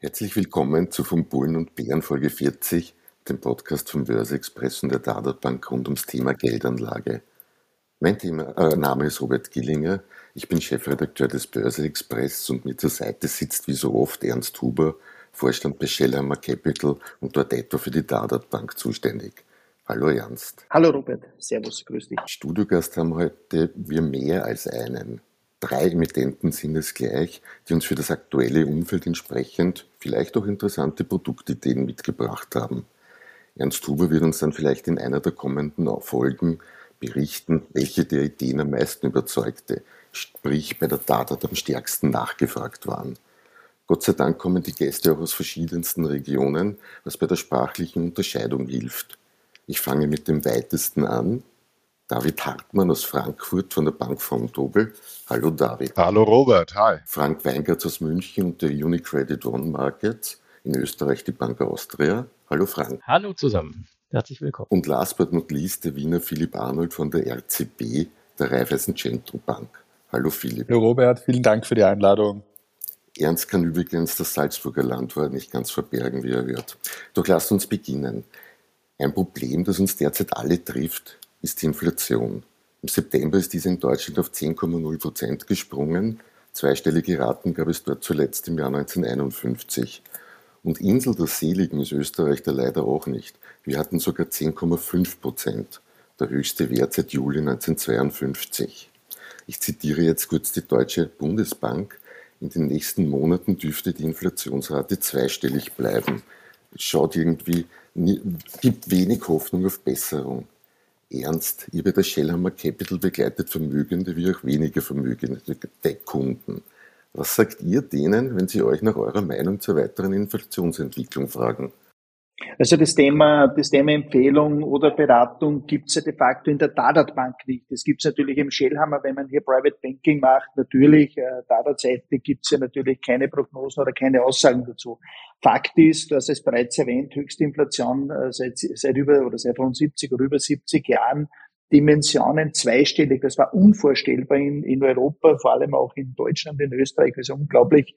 Herzlich willkommen zu Von Bullen und Bären Folge 40, dem Podcast vom Börse Express und der Dadat Bank rund ums Thema Geldanlage. Mein Thema, äh, Name ist Robert Gillinger, ich bin Chefredakteur des Börse Express und mir zur Seite sitzt wie so oft Ernst Huber, Vorstand bei Shellhammer Capital und dort etwa für die Dadat Bank zuständig. Hallo Ernst. Hallo Robert, Servus, grüß dich. Studiogast haben heute wir mehr als einen. Drei Emittenten sind es gleich, die uns für das aktuelle Umfeld entsprechend vielleicht auch interessante Produktideen mitgebracht haben. Ernst Huber wird uns dann vielleicht in einer der kommenden Folgen berichten, welche der Ideen am meisten überzeugte, sprich bei der Datat am stärksten nachgefragt waren. Gott sei Dank kommen die Gäste auch aus verschiedensten Regionen, was bei der sprachlichen Unterscheidung hilft. Ich fange mit dem weitesten an, David Hartmann aus Frankfurt von der Bank Vontobel. Hallo David. Hallo Robert, hi. Frank Weingartz aus München und der Unicredit One Markets. In Österreich die Bank Austria. Hallo Frank. Hallo zusammen. Herzlich willkommen. Und last but not least der Wiener Philipp Arnold von der RCB, der Raiffeisen Centro Bank. Hallo Philipp. Hallo Robert, vielen Dank für die Einladung. Ernst kann übrigens das Salzburger Landwort nicht ganz verbergen, wie er hört. Doch lasst uns beginnen. Ein Problem, das uns derzeit alle trifft, ist die Inflation. Im September ist diese in Deutschland auf 10,0 Prozent gesprungen. Zweistellige Raten gab es dort zuletzt im Jahr 1951. Und Insel der Seligen ist Österreich da leider auch nicht. Wir hatten sogar 10,5 Prozent, der höchste Wert seit Juli 1952. Ich zitiere jetzt kurz die Deutsche Bundesbank. In den nächsten Monaten dürfte die Inflationsrate zweistellig bleiben. Es schaut irgendwie, gibt wenig Hoffnung auf Besserung ernst. Ihr bei der Shellhammer Capital begleitet Vermögende wie auch weniger vermögende Kunden. Was sagt ihr denen, wenn sie euch nach eurer Meinung zur weiteren Inflationsentwicklung fragen? Also das Thema, das Thema Empfehlung oder Beratung gibt es ja de facto in der Dadat Bank nicht. Das gibt es natürlich im Shellhammer, wenn man hier Private Banking macht. Natürlich, äh, Dadat-Seite gibt es ja natürlich keine Prognosen oder keine Aussagen dazu. Fakt ist, du hast es bereits erwähnt, höchste Inflation äh, seit, seit über oder seit rund 70 oder über 70 Jahren. Dimensionen zweistellig. Das war unvorstellbar in, in Europa, vor allem auch in Deutschland, in Österreich. Also unglaublich,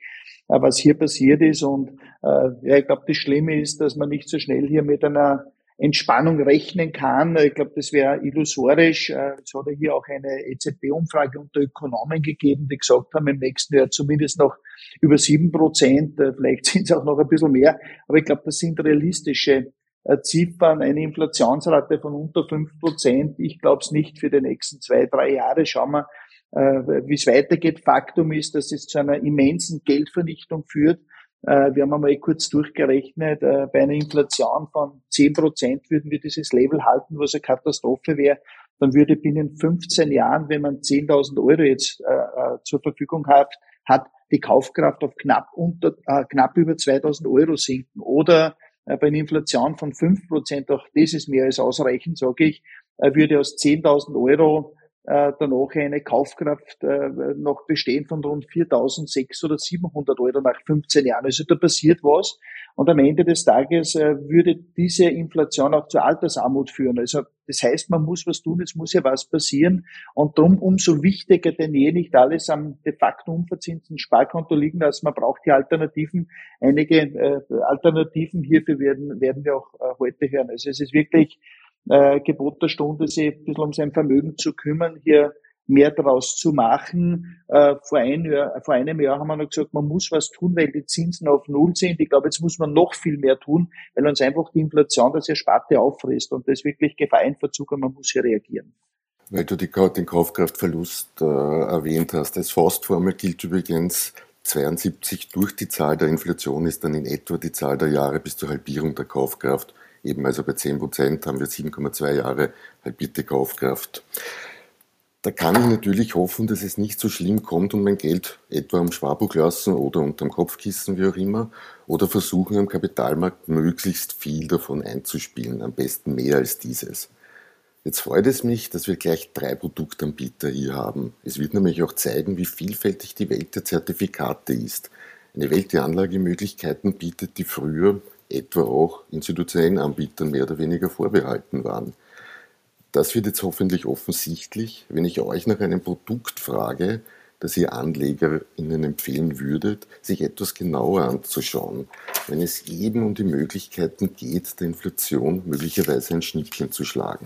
äh, was hier passiert ist. Und äh, ja, ich glaube, das Schlimme ist, dass man nicht so schnell hier mit einer Entspannung rechnen kann. Ich glaube, das wäre illusorisch. Äh, es hat ja hier auch eine EZB-Umfrage unter Ökonomen gegeben, die gesagt haben, im nächsten Jahr zumindest noch über sieben Prozent. Äh, vielleicht sind es auch noch ein bisschen mehr. Aber ich glaube, das sind realistische Ziffern, eine Inflationsrate von unter fünf Prozent. Ich glaube es nicht für die nächsten zwei, drei Jahre. Schauen wir, äh, wie es weitergeht. Faktum ist, dass es zu einer immensen Geldvernichtung führt. Äh, wir haben einmal kurz durchgerechnet, äh, bei einer Inflation von zehn Prozent würden wir dieses Level halten, was eine Katastrophe wäre. Dann würde binnen 15 Jahren, wenn man 10.000 Euro jetzt äh, äh, zur Verfügung hat, hat die Kaufkraft auf knapp unter, äh, knapp über 2.000 Euro sinken. Oder äh, bei einer Inflation von fünf Prozent, auch das ist mehr als ausreichend, sage ich, äh, würde aus 10.000 Euro äh, danach eine Kaufkraft äh, noch bestehen von rund 4.600 oder 700 Euro nach 15 Jahren. Also da passiert was. Und am Ende des Tages äh, würde diese Inflation auch zur Altersarmut führen. Also das heißt, man muss was tun, es muss ja was passieren. Und darum umso wichtiger denn je nicht alles am de facto unverzinsten Sparkonto liegen lassen. Man braucht die Alternativen. Einige äh, Alternativen hierfür werden, werden wir auch äh, heute hören. Also es ist wirklich äh, Gebot der Stunde, sich ein bisschen um sein Vermögen zu kümmern, hier mehr daraus zu machen. Äh, vor, ein Jahr, vor einem Jahr haben wir noch gesagt, man muss was tun, weil die Zinsen auf Null sind. Ich glaube, jetzt muss man noch viel mehr tun, weil uns einfach die Inflation das Ersparte auffrisst und das wirklich Gefahr in Verzug und man muss hier reagieren. Weil du die, den Kaufkraftverlust äh, erwähnt hast. Als Faustformel gilt übrigens 72 durch die Zahl der Inflation ist dann in etwa die Zahl der Jahre bis zur Halbierung der Kaufkraft. Eben also bei 10 Prozent haben wir 7,2 Jahre halbierte Kaufkraft. Da kann ich natürlich hoffen, dass es nicht so schlimm kommt und mein Geld etwa am Sparbuch lassen oder unterm Kopfkissen, wie auch immer, oder versuchen am Kapitalmarkt möglichst viel davon einzuspielen, am besten mehr als dieses. Jetzt freut es mich, dass wir gleich drei Produktanbieter hier haben. Es wird nämlich auch zeigen, wie vielfältig die Welt der Zertifikate ist. Eine Welt der Anlagemöglichkeiten bietet, die früher etwa auch institutionellen Anbietern mehr oder weniger vorbehalten waren. Das wird jetzt hoffentlich offensichtlich, wenn ich euch nach einem Produkt frage, das ihr AnlegerInnen empfehlen würdet, sich etwas genauer anzuschauen, wenn es eben um die Möglichkeiten geht, der Inflation möglicherweise ein Schnippchen zu schlagen.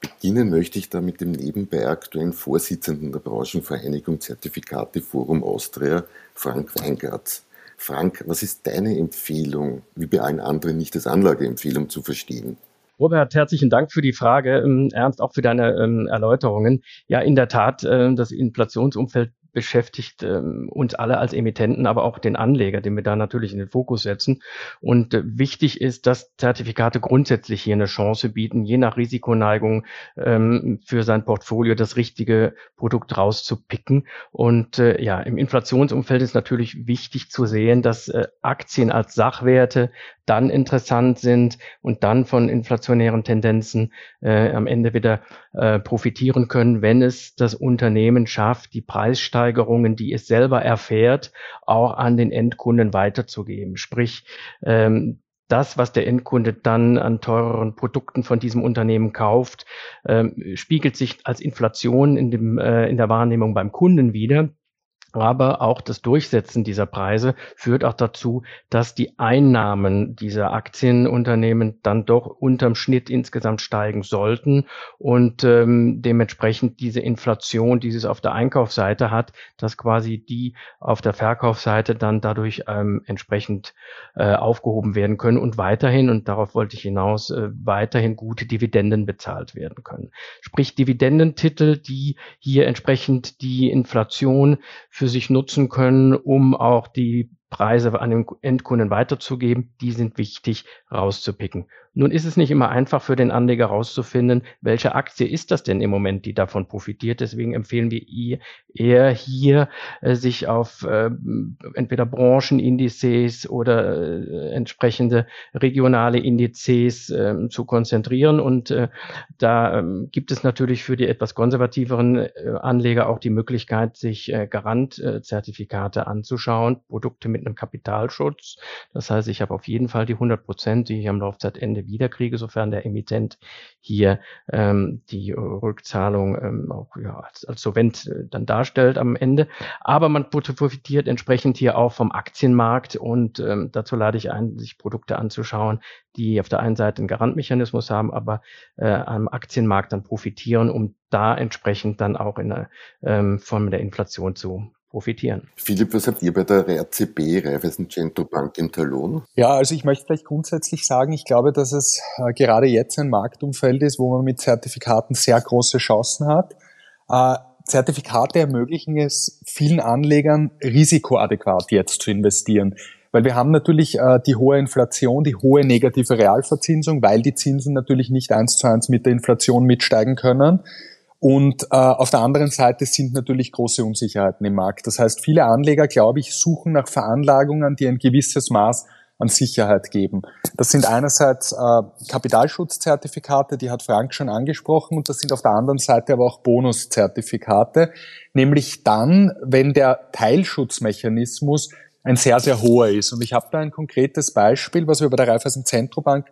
Beginnen möchte ich da mit dem nebenbei aktuellen Vorsitzenden der Branchenvereinigung Zertifikate Forum Austria, Frank Weingartz. Frank, was ist deine Empfehlung, wie bei allen anderen nicht als Anlageempfehlung zu verstehen? Robert, herzlichen Dank für die Frage. Ähm, Ernst, auch für deine ähm, Erläuterungen. Ja, in der Tat, äh, das Inflationsumfeld beschäftigt ähm, uns alle als Emittenten, aber auch den Anleger, den wir da natürlich in den Fokus setzen. Und äh, wichtig ist, dass Zertifikate grundsätzlich hier eine Chance bieten, je nach Risikoneigung ähm, für sein Portfolio das richtige Produkt rauszupicken. Und äh, ja, im Inflationsumfeld ist natürlich wichtig zu sehen, dass äh, Aktien als Sachwerte dann interessant sind und dann von inflationären Tendenzen äh, am Ende wieder äh, profitieren können, wenn es das Unternehmen schafft, die Preissteigerungen, die es selber erfährt, auch an den Endkunden weiterzugeben. Sprich, ähm, das, was der Endkunde dann an teureren Produkten von diesem Unternehmen kauft, ähm, spiegelt sich als Inflation in, dem, äh, in der Wahrnehmung beim Kunden wieder. Aber auch das Durchsetzen dieser Preise führt auch dazu, dass die Einnahmen dieser Aktienunternehmen dann doch unterm Schnitt insgesamt steigen sollten und ähm, dementsprechend diese Inflation, die es auf der Einkaufsseite hat, dass quasi die auf der Verkaufsseite dann dadurch ähm, entsprechend äh, aufgehoben werden können und weiterhin, und darauf wollte ich hinaus, äh, weiterhin gute Dividenden bezahlt werden können. Sprich Dividendentitel, die hier entsprechend die Inflation für für sich nutzen können, um auch die Preise an den Endkunden weiterzugeben, die sind wichtig rauszupicken. Nun ist es nicht immer einfach für den Anleger herauszufinden, welche Aktie ist das denn im Moment, die davon profitiert. Deswegen empfehlen wir eher hier, äh, sich auf äh, entweder Branchenindizes oder äh, entsprechende regionale Indizes äh, zu konzentrieren. Und äh, da ähm, gibt es natürlich für die etwas konservativeren Anleger auch die Möglichkeit, sich Garantzertifikate anzuschauen, Produkte mit einem Kapitalschutz. Das heißt, ich habe auf jeden Fall die 100 Prozent, die ich am Laufzeitende wiederkriege, sofern der Emittent hier ähm, die Rückzahlung ähm, auch ja, als, als Solvent äh, dann darstellt am Ende. Aber man profitiert entsprechend hier auch vom Aktienmarkt und ähm, dazu lade ich ein, sich Produkte anzuschauen, die auf der einen Seite einen Garantmechanismus haben, aber äh, am Aktienmarkt dann profitieren, um da entsprechend dann auch in ähm, Form der Inflation zu profitieren. Philipp, was habt ihr bei der RCB, Raiffeisen Centro Bank in Talon? Ja, also ich möchte vielleicht grundsätzlich sagen, ich glaube, dass es äh, gerade jetzt ein Marktumfeld ist, wo man mit Zertifikaten sehr große Chancen hat. Äh, Zertifikate ermöglichen es vielen Anlegern, risikoadäquat jetzt zu investieren. Weil wir haben natürlich äh, die hohe Inflation, die hohe negative Realverzinsung, weil die Zinsen natürlich nicht eins zu eins mit der Inflation mitsteigen können. Und äh, auf der anderen Seite sind natürlich große Unsicherheiten im Markt. Das heißt, viele Anleger, glaube ich, suchen nach Veranlagungen, die ein gewisses Maß an Sicherheit geben. Das sind einerseits äh, Kapitalschutzzertifikate, die hat Frank schon angesprochen, und das sind auf der anderen Seite aber auch Bonuszertifikate, nämlich dann, wenn der Teilschutzmechanismus ein sehr, sehr hoher ist. Und ich habe da ein konkretes Beispiel, was wir bei der Raiffeisen Zentrobank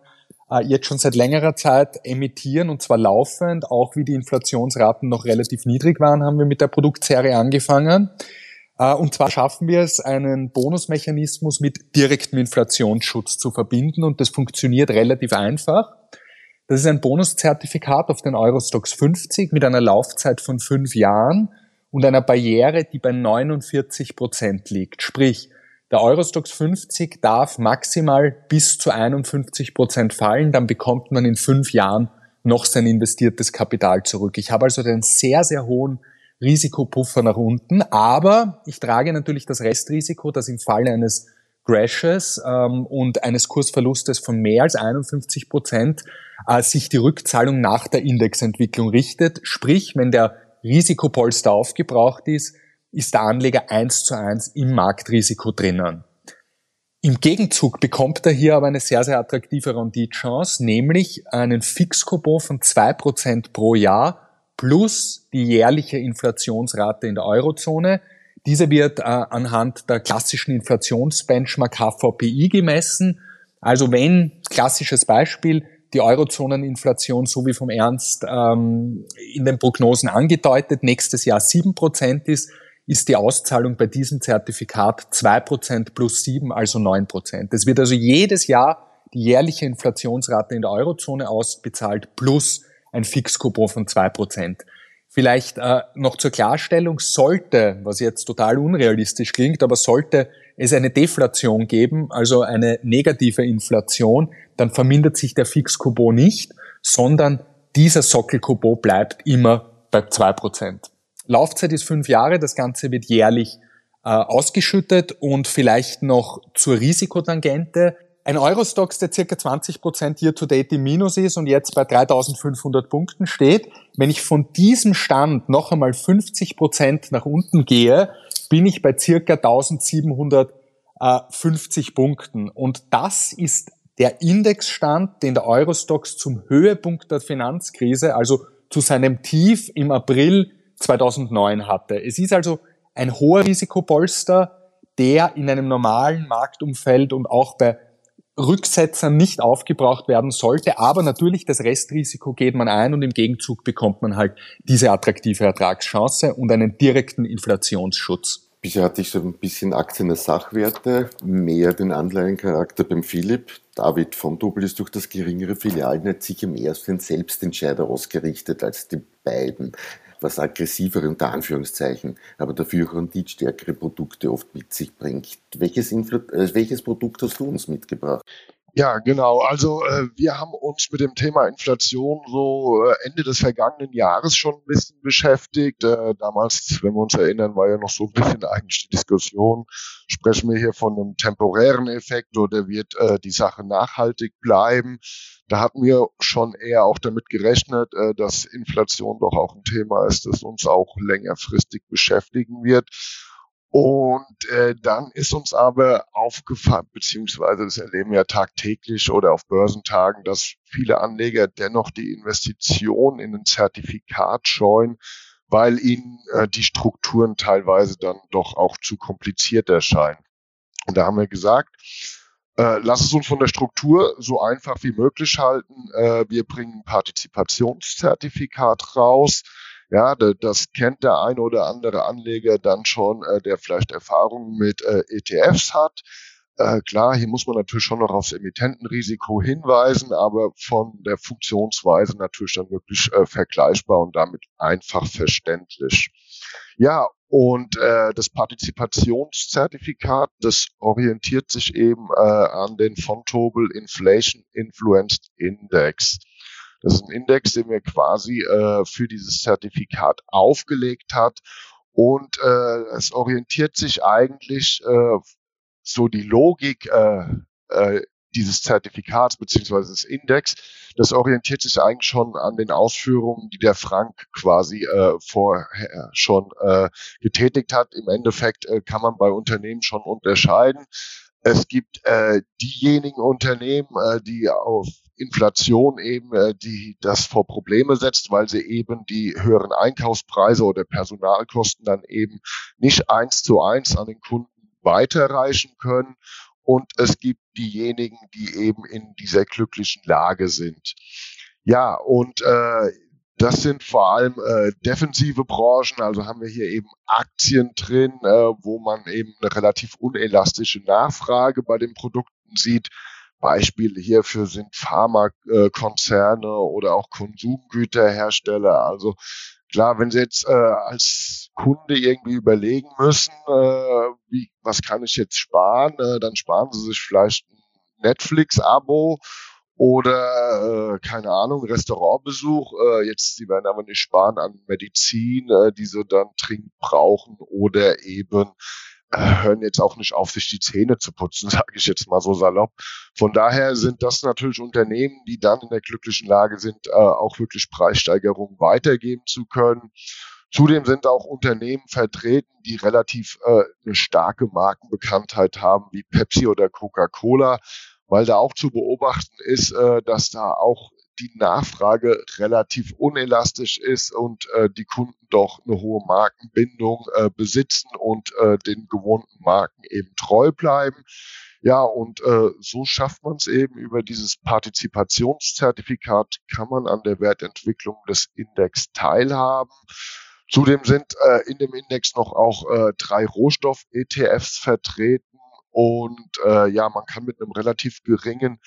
jetzt schon seit längerer Zeit emittieren und zwar laufend, auch wie die Inflationsraten noch relativ niedrig waren, haben wir mit der Produktserie angefangen. Äh, und zwar schaffen wir es, einen Bonusmechanismus mit direktem Inflationsschutz zu verbinden und das funktioniert relativ einfach. Das ist ein Bonuszertifikat auf den Eurostox 50 mit einer Laufzeit von fünf Jahren und einer Barriere, die bei 49 Prozent liegt. Sprich, der Eurostox 50 darf maximal bis zu 51 Prozent fallen, dann bekommt man in fünf Jahren noch sein investiertes Kapital zurück. Ich habe also einen sehr, sehr hohen Risikopuffer nach unten, aber ich trage natürlich das Restrisiko, dass im Falle eines Crashes ähm, und eines Kursverlustes von mehr als 51 Prozent äh, sich die Rückzahlung nach der Indexentwicklung richtet. Sprich, wenn der Risikopolster aufgebraucht ist, ist der Anleger eins zu eins im Marktrisiko drinnen. Im Gegenzug bekommt er hier aber eine sehr, sehr attraktive Renditechance, nämlich einen Fixcoupon von zwei Prozent pro Jahr plus die jährliche Inflationsrate in der Eurozone. Diese wird äh, anhand der klassischen Inflationsbenchmark HVPI gemessen. Also wenn, klassisches Beispiel, die Eurozoneninflation, so wie vom Ernst ähm, in den Prognosen angedeutet, nächstes Jahr sieben Prozent ist, ist die Auszahlung bei diesem Zertifikat zwei Prozent plus sieben, also neun Prozent. Es wird also jedes Jahr die jährliche Inflationsrate in der Eurozone ausbezahlt plus ein Fixcoupon von zwei Prozent. Vielleicht äh, noch zur Klarstellung, sollte, was jetzt total unrealistisch klingt, aber sollte es eine Deflation geben, also eine negative Inflation, dann vermindert sich der Fixcoupon nicht, sondern dieser Sockelcoupon bleibt immer bei zwei Prozent. Laufzeit ist fünf Jahre, das Ganze wird jährlich äh, ausgeschüttet und vielleicht noch zur Risikotangente. Ein Eurostox, der circa 20 Prozent year-to-date im Minus ist und jetzt bei 3500 Punkten steht. Wenn ich von diesem Stand noch einmal 50 Prozent nach unten gehe, bin ich bei circa 1750 Punkten. Und das ist der Indexstand, den der Eurostox zum Höhepunkt der Finanzkrise, also zu seinem Tief im April 2009 hatte. Es ist also ein hoher Risikopolster, der in einem normalen Marktumfeld und auch bei Rücksetzern nicht aufgebraucht werden sollte, aber natürlich das Restrisiko geht man ein und im Gegenzug bekommt man halt diese attraktive Ertragschance und einen direkten Inflationsschutz. Bisher hatte ich so ein bisschen Aktien als Sachwerte, mehr den Anleihencharakter beim Philipp. David von Doppel ist durch das geringere Filialnetz sicher mehr auf den Selbstentscheider ausgerichtet als die beiden was aggressivere unter Anführungszeichen, aber dafür renditstärkere Produkte oft mit sich bringt. Welches, Influ äh, welches Produkt hast du uns mitgebracht? Ja, genau. Also äh, wir haben uns mit dem Thema Inflation so äh, Ende des vergangenen Jahres schon ein bisschen beschäftigt. Äh, damals, wenn wir uns erinnern, war ja noch so ein bisschen eigentlich die Diskussion, sprechen wir hier von einem temporären Effekt oder wird äh, die Sache nachhaltig bleiben? Da hatten wir schon eher auch damit gerechnet, äh, dass Inflation doch auch ein Thema ist, das uns auch längerfristig beschäftigen wird. Und äh, dann ist uns aber aufgefallen, beziehungsweise das erleben wir tagtäglich oder auf Börsentagen, dass viele Anleger dennoch die Investition in ein Zertifikat scheuen, weil ihnen äh, die Strukturen teilweise dann doch auch zu kompliziert erscheinen. Und da haben wir gesagt, äh, lass es uns von der Struktur so einfach wie möglich halten. Äh, wir bringen ein Partizipationszertifikat raus. Ja, das kennt der eine oder andere Anleger dann schon, äh, der vielleicht Erfahrungen mit äh, ETFs hat. Äh, klar, hier muss man natürlich schon noch aufs Emittentenrisiko hinweisen, aber von der Funktionsweise natürlich dann wirklich vergleichbar und damit einfach verständlich. Ja, und äh, das Partizipationszertifikat, das orientiert sich eben äh, an den Fontobel Inflation Influenced Index. Das ist ein Index, den wir quasi äh, für dieses Zertifikat aufgelegt hat. Und äh, es orientiert sich eigentlich äh, so die Logik äh, äh, dieses Zertifikats beziehungsweise des Index, das orientiert sich eigentlich schon an den Ausführungen, die der Frank quasi äh, vorher schon äh, getätigt hat. Im Endeffekt äh, kann man bei Unternehmen schon unterscheiden. Es gibt äh, diejenigen Unternehmen, äh, die auf Inflation eben, äh, die das vor Probleme setzt, weil sie eben die höheren Einkaufspreise oder Personalkosten dann eben nicht eins zu eins an den Kunden weiterreichen können und es gibt diejenigen, die eben in dieser glücklichen Lage sind. Ja, und äh, das sind vor allem äh, defensive Branchen, also haben wir hier eben Aktien drin, äh, wo man eben eine relativ unelastische Nachfrage bei den Produkten sieht. Beispiele hierfür sind Pharmakonzerne oder auch Konsumgüterhersteller. Also klar, wenn Sie jetzt äh, als Kunde irgendwie überlegen müssen, äh, wie, was kann ich jetzt sparen, äh, dann sparen Sie sich vielleicht ein Netflix-Abo oder äh, keine Ahnung Restaurantbesuch. Äh, jetzt sie werden aber nicht sparen an Medizin, äh, die sie dann dringend brauchen oder eben äh, hören jetzt auch nicht auf, sich die Zähne zu putzen, sage ich jetzt mal so salopp. Von daher sind das natürlich Unternehmen, die dann in der glücklichen Lage sind, äh, auch wirklich Preissteigerungen weitergeben zu können. Zudem sind auch Unternehmen vertreten, die relativ äh, eine starke Markenbekanntheit haben, wie Pepsi oder Coca-Cola, weil da auch zu beobachten ist, äh, dass da auch die Nachfrage relativ unelastisch ist und äh, die Kunden doch eine hohe Markenbindung äh, besitzen und äh, den gewohnten Marken eben treu bleiben. Ja, und äh, so schafft man es eben über dieses Partizipationszertifikat, kann man an der Wertentwicklung des Index teilhaben. Zudem sind äh, in dem Index noch auch äh, drei Rohstoff-ETFs vertreten und äh, ja, man kann mit einem relativ geringen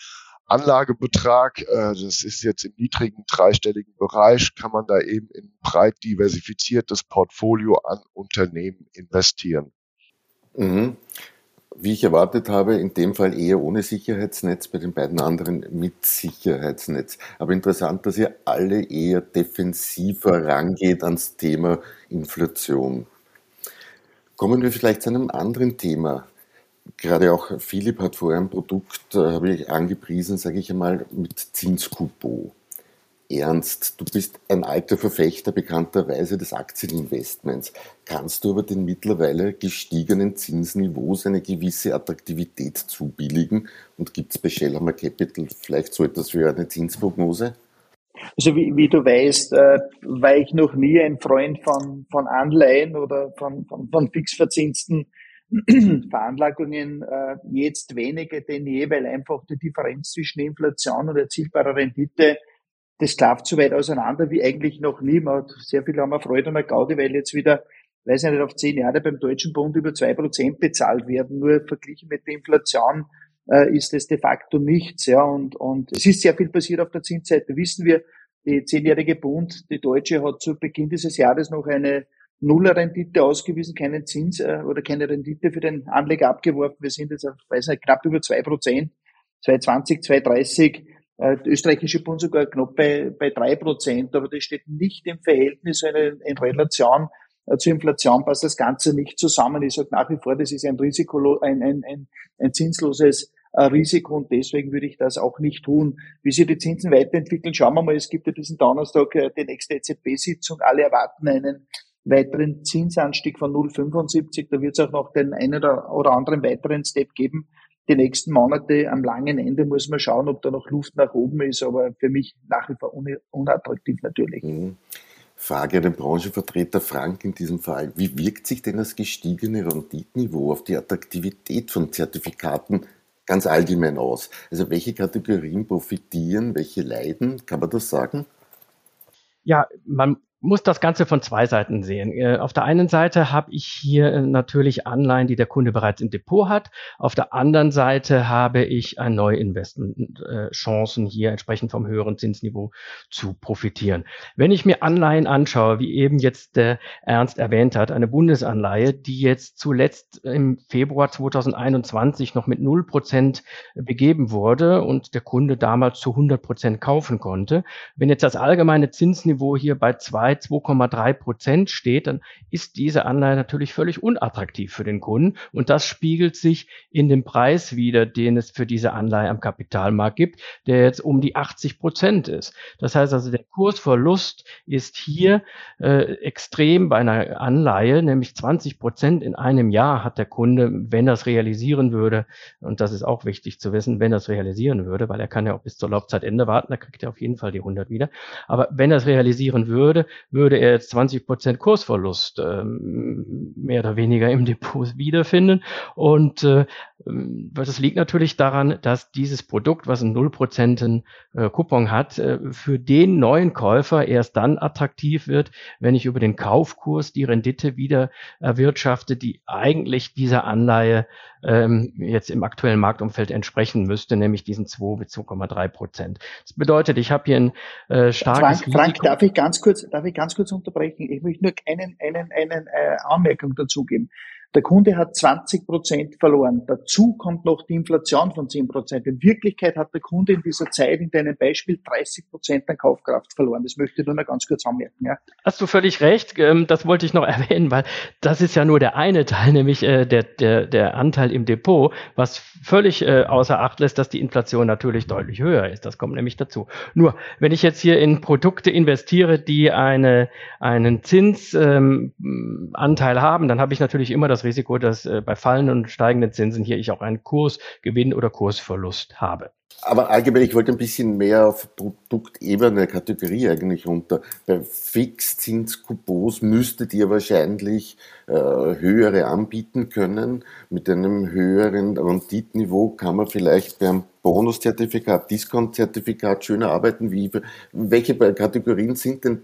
Anlagebetrag, äh, das ist jetzt im niedrigen dreistelligen Bereich, kann man da eben in breit diversifiziertes Portfolio an Unternehmen investieren. Mhm wie ich erwartet habe, in dem Fall eher ohne Sicherheitsnetz, bei den beiden anderen mit Sicherheitsnetz. Aber interessant, dass ihr alle eher defensiver rangeht ans Thema Inflation. Kommen wir vielleicht zu einem anderen Thema. Gerade auch Philipp hat vorher ein Produkt, äh, habe ich angepriesen, sage ich einmal, mit Zinskupon ernst. Du bist ein alter Verfechter bekannterweise des Aktieninvestments. Kannst du aber den mittlerweile gestiegenen Zinsniveaus eine gewisse Attraktivität zubilligen? Und gibt es bei Shellhammer Capital vielleicht so etwas wie eine Zinsprognose? Also wie, wie du weißt, äh, war ich noch nie ein Freund von, von Anleihen oder von, von, von fixverzinsten Veranlagungen äh, jetzt weniger denn je, weil einfach die Differenz zwischen Inflation und erzielbarer Rendite das klafft so weit auseinander wie eigentlich noch nie. Man hat sehr viel haben wir Freude an der Gaudi, weil jetzt wieder, weiß ich nicht, auf zehn Jahre beim Deutschen Bund über zwei Prozent bezahlt werden. Nur verglichen mit der Inflation äh, ist das de facto nichts. Ja, und, und es ist sehr viel passiert auf der Zinsseite. Wissen wir, die zehnjährige Bund, die Deutsche, hat zu Beginn dieses Jahres noch eine Nuller-Rendite ausgewiesen, keinen Zins äh, oder keine Rendite für den Anleger abgeworfen. Wir sind jetzt auf, weiß nicht, knapp über zwei Prozent. 2020, 2030 äh, der österreichische Bund sogar knapp bei, bei drei Prozent, aber das steht nicht im Verhältnis, in, in Relation äh, zur Inflation passt das Ganze nicht zusammen. Ich sage nach wie vor, das ist ein Risiko, ein, ein, ein, ein zinsloses äh, Risiko und deswegen würde ich das auch nicht tun. Wie sich die Zinsen weiterentwickeln, schauen wir mal. Es gibt ja diesen Donnerstag die nächste EZB-Sitzung. Alle erwarten einen weiteren Zinsanstieg von 0,75. Da wird es auch noch den einen oder anderen weiteren Step geben die nächsten Monate am langen Ende muss man schauen, ob da noch Luft nach oben ist, aber für mich nach wie vor unattraktiv natürlich. Mhm. Frage an den Branchenvertreter Frank in diesem Fall. Wie wirkt sich denn das gestiegene Renditniveau auf die Attraktivität von Zertifikaten ganz allgemein aus? Also welche Kategorien profitieren, welche leiden? Kann man das sagen? Ja, man muss das Ganze von zwei Seiten sehen. Äh, auf der einen Seite habe ich hier äh, natürlich Anleihen, die der Kunde bereits im Depot hat. Auf der anderen Seite habe ich ein Neuinvestment-Chancen hier entsprechend vom höheren Zinsniveau zu profitieren. Wenn ich mir Anleihen anschaue, wie eben jetzt der Ernst erwähnt hat, eine Bundesanleihe, die jetzt zuletzt im Februar 2021 noch mit 0 Prozent begeben wurde und der Kunde damals zu 100 Prozent kaufen konnte. Wenn jetzt das allgemeine Zinsniveau hier bei zwei 2,3 Prozent steht, dann ist diese Anleihe natürlich völlig unattraktiv für den Kunden. Und das spiegelt sich in dem Preis wieder, den es für diese Anleihe am Kapitalmarkt gibt, der jetzt um die 80 Prozent ist. Das heißt also, der Kursverlust ist hier äh, extrem bei einer Anleihe, nämlich 20 Prozent in einem Jahr hat der Kunde, wenn das realisieren würde, und das ist auch wichtig zu wissen, wenn das realisieren würde, weil er kann ja auch bis zur Laufzeitende warten, da kriegt er auf jeden Fall die 100 wieder. Aber wenn er es realisieren würde, würde er jetzt 20 Prozent Kursverlust ähm, mehr oder weniger im Depot wiederfinden. Und äh, das liegt natürlich daran, dass dieses Produkt, was einen 0% äh, Coupon hat, äh, für den neuen Käufer erst dann attraktiv wird, wenn ich über den Kaufkurs die Rendite wieder erwirtschafte, die eigentlich dieser Anleihe ähm, jetzt im aktuellen Marktumfeld entsprechen müsste, nämlich diesen 2 bis 2,3 Prozent. Das bedeutet, ich habe hier ein äh, starkes Frank, Frank, darf ich ganz kurz, darf ich ganz kurz unterbrechen? Ich möchte nur einen, einen, einen äh, Anmerkung dazugeben. Der Kunde hat 20 Prozent verloren. Dazu kommt noch die Inflation von 10 Prozent. In Wirklichkeit hat der Kunde in dieser Zeit in deinem Beispiel 30 Prozent an Kaufkraft verloren. Das möchte ich nur noch ganz kurz anmerken. Ja. Hast du völlig recht. Ähm, das wollte ich noch erwähnen, weil das ist ja nur der eine Teil, nämlich äh, der, der, der Anteil im Depot, was völlig äh, außer Acht lässt, dass die Inflation natürlich deutlich höher ist. Das kommt nämlich dazu. Nur, wenn ich jetzt hier in Produkte investiere, die eine, einen Zinsanteil haben, dann habe ich natürlich immer das Risiko, dass äh, bei fallenden und steigenden Zinsen hier ich auch einen Kursgewinn oder Kursverlust habe. Aber allgemein, ich wollte ein bisschen mehr auf Produktebene, Kategorie eigentlich runter. Bei Fixzinskupons müsstet ihr wahrscheinlich äh, höhere anbieten können. Mit einem höheren Renditniveau kann man vielleicht beim Bonuszertifikat, Diskontzertifikat schöner arbeiten. Wie, welche Kategorien sind denn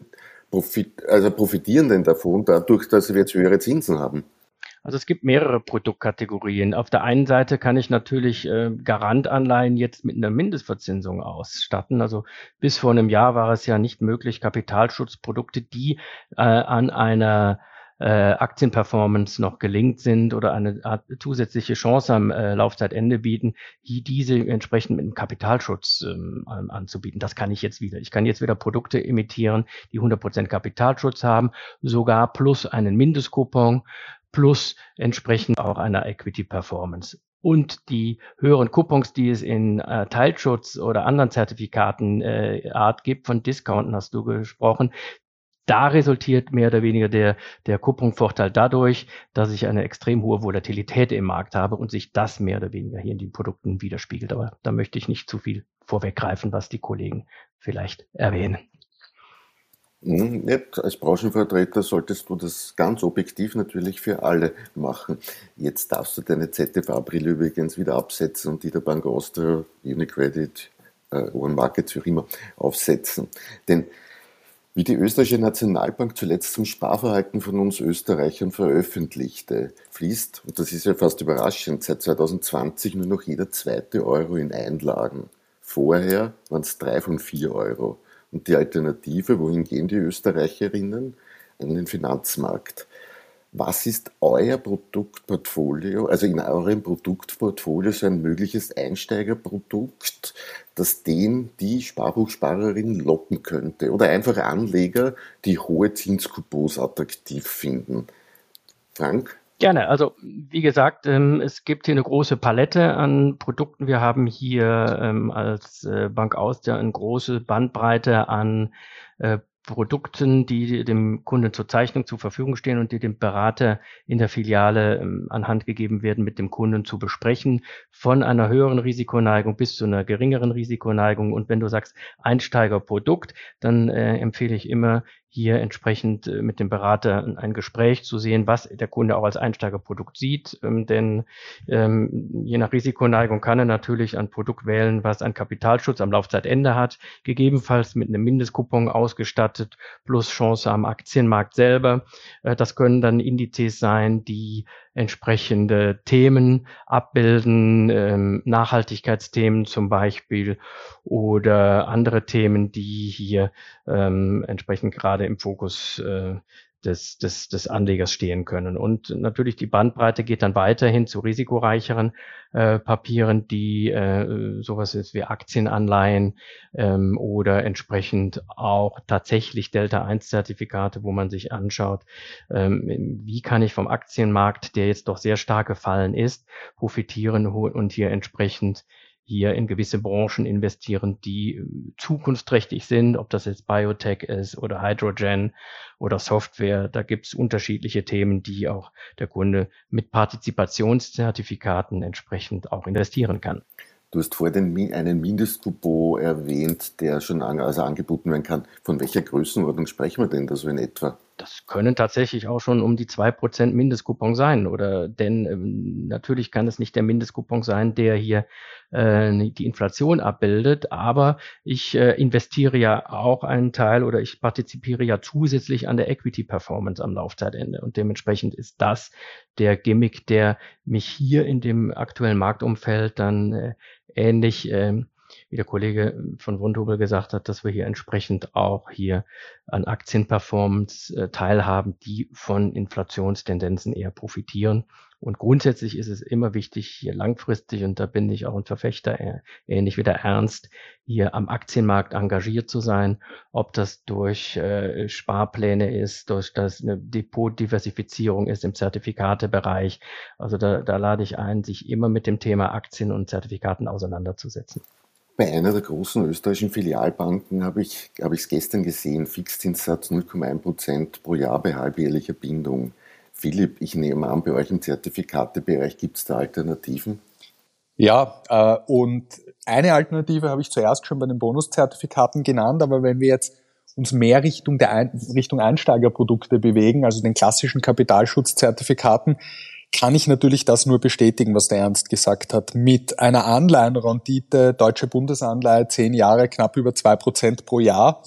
profit, also profitieren denn davon, dadurch, dass wir jetzt höhere Zinsen haben? Also es gibt mehrere Produktkategorien. Auf der einen Seite kann ich natürlich äh, Garantanleihen jetzt mit einer Mindestverzinsung ausstatten. Also bis vor einem Jahr war es ja nicht möglich, Kapitalschutzprodukte, die äh, an einer äh, Aktienperformance noch gelingt sind oder eine Art zusätzliche Chance am äh, Laufzeitende bieten, die diese entsprechend mit einem Kapitalschutz ähm, anzubieten. Das kann ich jetzt wieder. Ich kann jetzt wieder Produkte emittieren, die 100% Kapitalschutz haben, sogar plus einen Mindestkupon plus entsprechend auch einer Equity Performance. Und die höheren Coupons, die es in äh, Teilschutz oder anderen Zertifikaten äh, Art gibt, von Discounten hast du gesprochen, da resultiert mehr oder weniger der, der Couponvorteil dadurch, dass ich eine extrem hohe Volatilität im Markt habe und sich das mehr oder weniger hier in den Produkten widerspiegelt. Aber da möchte ich nicht zu viel vorweggreifen, was die Kollegen vielleicht erwähnen. Hm, nicht. Als Branchenvertreter solltest du das ganz objektiv natürlich für alle machen. Jetzt darfst du deine ZFA-Brille übrigens wieder absetzen und die der Bank Austria, Unicredit, äh, One Markets, wie auch immer, aufsetzen. Denn wie die österreichische Nationalbank zuletzt zum Sparverhalten von uns Österreichern veröffentlichte, fließt, und das ist ja fast überraschend, seit 2020 nur noch jeder zweite Euro in Einlagen. Vorher waren es drei von vier Euro. Und die Alternative, wohin gehen die Österreicherinnen? An den Finanzmarkt. Was ist euer Produktportfolio, also in eurem Produktportfolio so ein mögliches Einsteigerprodukt, das den, die Sparbuchsparerin locken könnte? Oder einfach Anleger, die hohe Zinskupons attraktiv finden? Frank? Gerne. Also wie gesagt, ähm, es gibt hier eine große Palette an Produkten. Wir haben hier ähm, als äh, Bank Austria eine große Bandbreite an äh, Produkten, die dem Kunden zur Zeichnung zur Verfügung stehen und die dem Berater in der Filiale ähm, anhand gegeben werden, mit dem Kunden zu besprechen, von einer höheren Risikoneigung bis zu einer geringeren Risikoneigung. Und wenn du sagst Einsteigerprodukt, dann äh, empfehle ich immer hier entsprechend äh, mit dem Berater ein Gespräch zu sehen, was der Kunde auch als Einsteigerprodukt sieht. Ähm, denn ähm, je nach Risikoneigung kann er natürlich ein Produkt wählen, was einen Kapitalschutz am Laufzeitende hat, gegebenenfalls mit einem Mindestkupon ausgestattet, plus Chance am Aktienmarkt selber. Äh, das können dann Indizes sein, die entsprechende Themen abbilden, ähm, Nachhaltigkeitsthemen zum Beispiel oder andere Themen, die hier ähm, entsprechend gerade im Fokus äh, des, des, des Anlegers stehen können. Und natürlich die Bandbreite geht dann weiterhin zu risikoreicheren äh, Papieren, die äh, sowas ist wie Aktienanleihen ähm, oder entsprechend auch tatsächlich Delta-1-Zertifikate, wo man sich anschaut, ähm, wie kann ich vom Aktienmarkt, der jetzt doch sehr stark gefallen ist, profitieren und hier entsprechend hier in gewisse Branchen investieren, die äh, zukunftsträchtig sind, ob das jetzt Biotech ist oder Hydrogen oder Software. Da gibt es unterschiedliche Themen, die auch der Kunde mit Partizipationszertifikaten entsprechend auch investieren kann. Du hast vorhin einen Mindestkupon erwähnt, der schon an, also angeboten werden kann. Von welcher Größenordnung sprechen wir denn da so in etwa? Das können tatsächlich auch schon um die zwei Prozent Mindestkupon sein. Oder denn ähm, natürlich kann es nicht der Mindestkupon sein, der hier äh, die Inflation abbildet, aber ich äh, investiere ja auch einen Teil oder ich partizipiere ja zusätzlich an der Equity Performance am Laufzeitende. Und dementsprechend ist das der Gimmick, der mich hier in dem aktuellen Marktumfeld dann äh, ähnlich äh, wie der Kollege von Wundhubel gesagt hat, dass wir hier entsprechend auch hier an Aktienperformance äh, teilhaben, die von Inflationstendenzen eher profitieren. Und grundsätzlich ist es immer wichtig, hier langfristig, und da bin ich auch ein Verfechter, äh, ähnlich wie der Ernst, hier am Aktienmarkt engagiert zu sein, ob das durch äh, Sparpläne ist, durch das eine Depotdiversifizierung ist im Zertifikatebereich. Also da, da lade ich ein, sich immer mit dem Thema Aktien und Zertifikaten auseinanderzusetzen. Bei einer der großen österreichischen Filialbanken habe ich es hab gestern gesehen, Fixzinssatz 0,1 Prozent pro Jahr bei halbjährlicher Bindung. Philipp, ich nehme an, bei euch im Zertifikatebereich gibt es da Alternativen? Ja, äh, und eine Alternative habe ich zuerst schon bei den Bonuszertifikaten genannt, aber wenn wir jetzt uns mehr Richtung der Ein Richtung Einsteigerprodukte bewegen, also den klassischen Kapitalschutzzertifikaten, kann ich natürlich das nur bestätigen, was der Ernst gesagt hat. Mit einer Anleihenrendite, deutsche Bundesanleihe, zehn Jahre, knapp über zwei Prozent pro Jahr,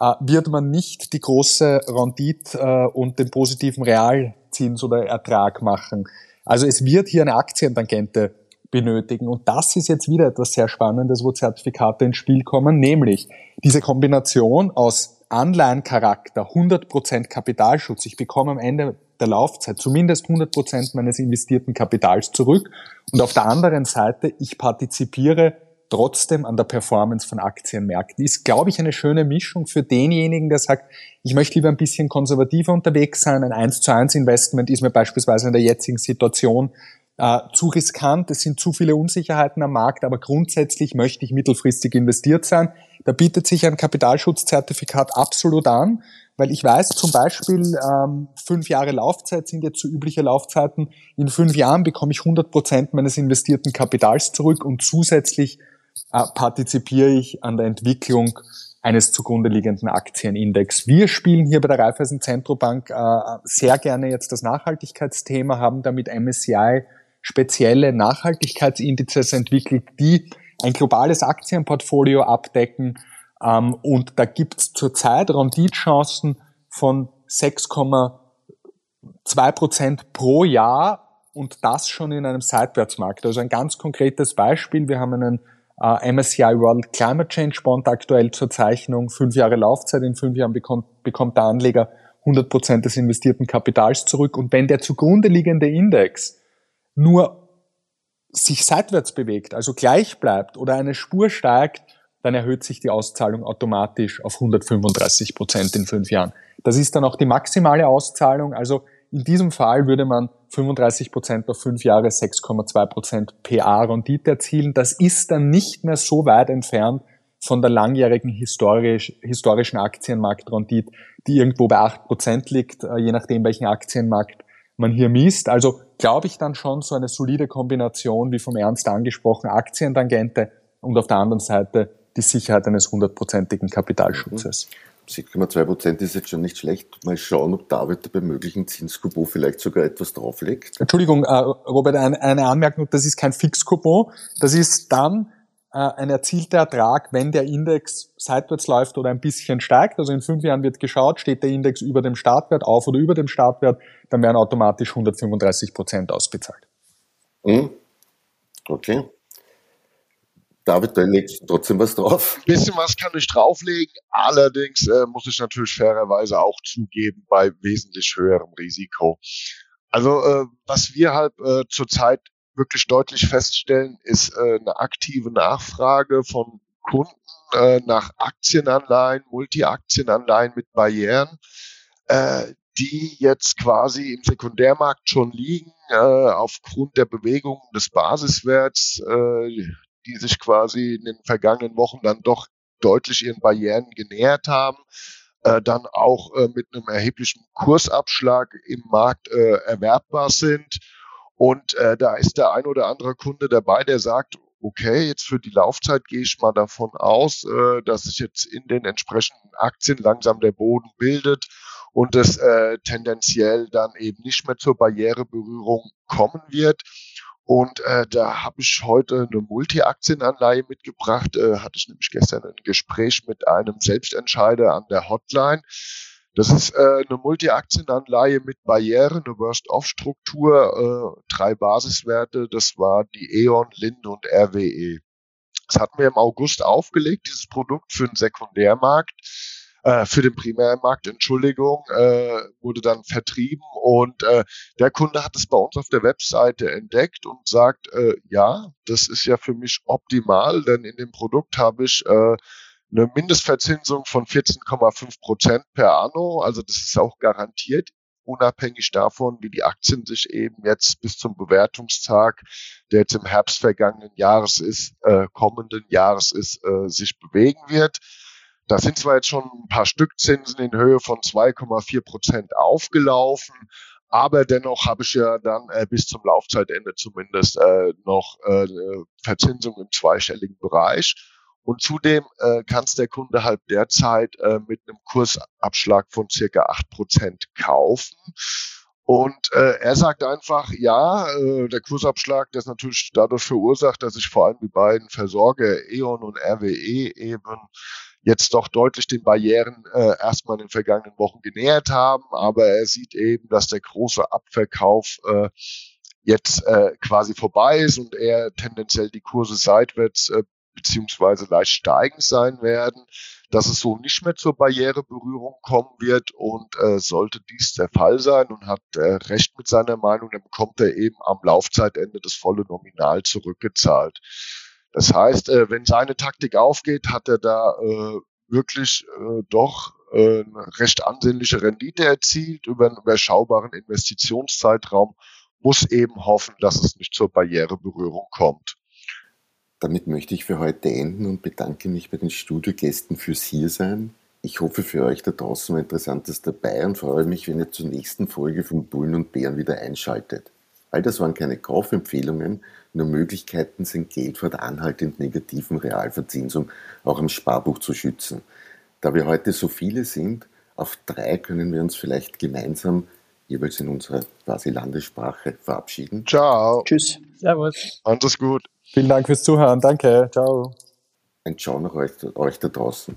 äh, wird man nicht die große Rendite äh, und den positiven Realzins oder Ertrag machen. Also es wird hier eine Aktientangente benötigen. Und das ist jetzt wieder etwas sehr Spannendes, wo Zertifikate ins Spiel kommen, nämlich diese Kombination aus Anleihencharakter, 100% Kapitalschutz. Ich bekomme am Ende der Laufzeit zumindest 100% meines investierten Kapitals zurück. Und auf der anderen Seite, ich partizipiere trotzdem an der Performance von Aktienmärkten. Ist, glaube ich, eine schöne Mischung für denjenigen, der sagt, ich möchte lieber ein bisschen konservativer unterwegs sein. Ein 1 zu 1 Investment ist mir beispielsweise in der jetzigen Situation äh, zu riskant. Es sind zu viele Unsicherheiten am Markt, aber grundsätzlich möchte ich mittelfristig investiert sein. Da bietet sich ein Kapitalschutzzertifikat absolut an, weil ich weiß zum Beispiel, ähm, fünf Jahre Laufzeit sind jetzt so übliche Laufzeiten. In fünf Jahren bekomme ich 100 Prozent meines investierten Kapitals zurück und zusätzlich äh, partizipiere ich an der Entwicklung eines zugrunde liegenden Aktienindex. Wir spielen hier bei der Raiffeisen Zentrobank äh, sehr gerne jetzt das Nachhaltigkeitsthema, haben damit MSCI spezielle Nachhaltigkeitsindizes entwickelt, die ein globales Aktienportfolio abdecken. Ähm, und da gibt es zurzeit Renditchancen von 6,2 Prozent pro Jahr und das schon in einem Seitwärtsmarkt. Also ein ganz konkretes Beispiel. Wir haben einen äh, MSCI World Climate Change Bond aktuell zur Zeichnung, fünf Jahre Laufzeit, in fünf Jahren bekommt, bekommt der Anleger 100 Prozent des investierten Kapitals zurück. Und wenn der zugrunde liegende Index nur sich seitwärts bewegt, also gleich bleibt oder eine Spur steigt, dann erhöht sich die Auszahlung automatisch auf 135 Prozent in fünf Jahren. Das ist dann auch die maximale Auszahlung. Also in diesem Fall würde man 35 Prozent auf fünf Jahre 6,2 Prozent PA Rendite erzielen. Das ist dann nicht mehr so weit entfernt von der langjährigen historisch, historischen Aktienmarktrendite, die irgendwo bei 8 Prozent liegt, äh, je nachdem welchen Aktienmarkt man hier misst. Also glaube ich dann schon so eine solide Kombination, wie vom Ernst angesprochen, Aktientangente und auf der anderen Seite die Sicherheit eines hundertprozentigen Kapitalschutzes. Mhm. 7,2 Prozent ist jetzt schon nicht schlecht. Mal schauen, ob David bei möglichen Zinskupon vielleicht sogar etwas drauflegt. Entschuldigung, äh, Robert, eine, eine Anmerkung, das ist kein Fixkupon. Das ist dann ein erzielter Ertrag, wenn der Index seitwärts läuft oder ein bisschen steigt. Also in fünf Jahren wird geschaut, steht der Index über dem Startwert auf oder über dem Startwert, dann werden automatisch 135 Prozent ausbezahlt. Mhm. Okay. David, da legst du trotzdem was drauf. Ein bisschen was kann ich drauflegen. Allerdings äh, muss ich natürlich fairerweise auch zugeben, bei wesentlich höherem Risiko. Also äh, was wir halt äh, zurzeit wirklich deutlich feststellen, ist äh, eine aktive Nachfrage von Kunden äh, nach Aktienanleihen, Multi-Aktienanleihen mit Barrieren, äh, die jetzt quasi im Sekundärmarkt schon liegen, äh, aufgrund der Bewegung des Basiswerts, äh, die sich quasi in den vergangenen Wochen dann doch deutlich ihren Barrieren genähert haben, äh, dann auch äh, mit einem erheblichen Kursabschlag im Markt äh, erwerbbar sind. Und äh, da ist der ein oder andere Kunde dabei, der sagt, okay, jetzt für die Laufzeit gehe ich mal davon aus, äh, dass sich jetzt in den entsprechenden Aktien langsam der Boden bildet und es äh, tendenziell dann eben nicht mehr zur Barriereberührung kommen wird. Und äh, da habe ich heute eine Multi-Aktienanleihe mitgebracht. Äh, hatte ich nämlich gestern ein Gespräch mit einem Selbstentscheider an der Hotline. Das ist äh, eine Multi-Aktienanleihe mit Barriere, eine Worst-Off-Struktur, äh, drei Basiswerte. Das war die E.ON, Linde und RWE. Das hatten wir im August aufgelegt, dieses Produkt für den Sekundärmarkt äh, für den Primärmarkt, Entschuldigung, äh, wurde dann vertrieben und äh, der Kunde hat es bei uns auf der Webseite entdeckt und sagt, äh, ja, das ist ja für mich optimal, denn in dem Produkt habe ich äh, eine Mindestverzinsung von 14,5 Prozent per anno, also das ist auch garantiert unabhängig davon, wie die Aktien sich eben jetzt bis zum Bewertungstag, der jetzt im Herbst vergangenen Jahres ist, äh, kommenden Jahres ist, äh, sich bewegen wird. Da sind zwar jetzt schon ein paar Stückzinsen in Höhe von 2,4 Prozent aufgelaufen, aber dennoch habe ich ja dann äh, bis zum Laufzeitende zumindest äh, noch äh, Verzinsung im zweistelligen Bereich. Und zudem äh, kann es der Kunde halt derzeit äh, mit einem Kursabschlag von circa acht Prozent kaufen. Und äh, er sagt einfach, ja, äh, der Kursabschlag, der ist natürlich dadurch verursacht, dass sich vor allem die beiden Versorger E.ON und RWE eben jetzt doch deutlich den Barrieren äh, erstmal in den vergangenen Wochen genähert haben. Aber er sieht eben, dass der große Abverkauf äh, jetzt äh, quasi vorbei ist und er tendenziell die Kurse seitwärts äh, beziehungsweise leicht steigend sein werden, dass es so nicht mehr zur Barriereberührung kommen wird und äh, sollte dies der Fall sein und hat äh, recht mit seiner Meinung, dann bekommt er eben am Laufzeitende das volle Nominal zurückgezahlt. Das heißt, äh, wenn seine Taktik aufgeht, hat er da äh, wirklich äh, doch äh, eine recht ansehnliche Rendite erzielt über einen überschaubaren Investitionszeitraum, muss eben hoffen, dass es nicht zur Barriereberührung kommt. Damit möchte ich für heute enden und bedanke mich bei den Studiogästen fürs Hiersein. Ich hoffe, für euch da draußen war Interessantes dabei und freue mich, wenn ihr zur nächsten Folge von Bullen und Bären wieder einschaltet. All das waren keine Kaufempfehlungen, nur Möglichkeiten, sein Geld vor der anhaltend negativen Realverzinsung auch am Sparbuch zu schützen. Da wir heute so viele sind, auf drei können wir uns vielleicht gemeinsam jeweils in unserer quasi Landessprache verabschieden. Ciao. Tschüss. Servus. Alles gut. Vielen Dank fürs Zuhören. Danke. Ciao. Ein Ciao nach euch, euch da draußen.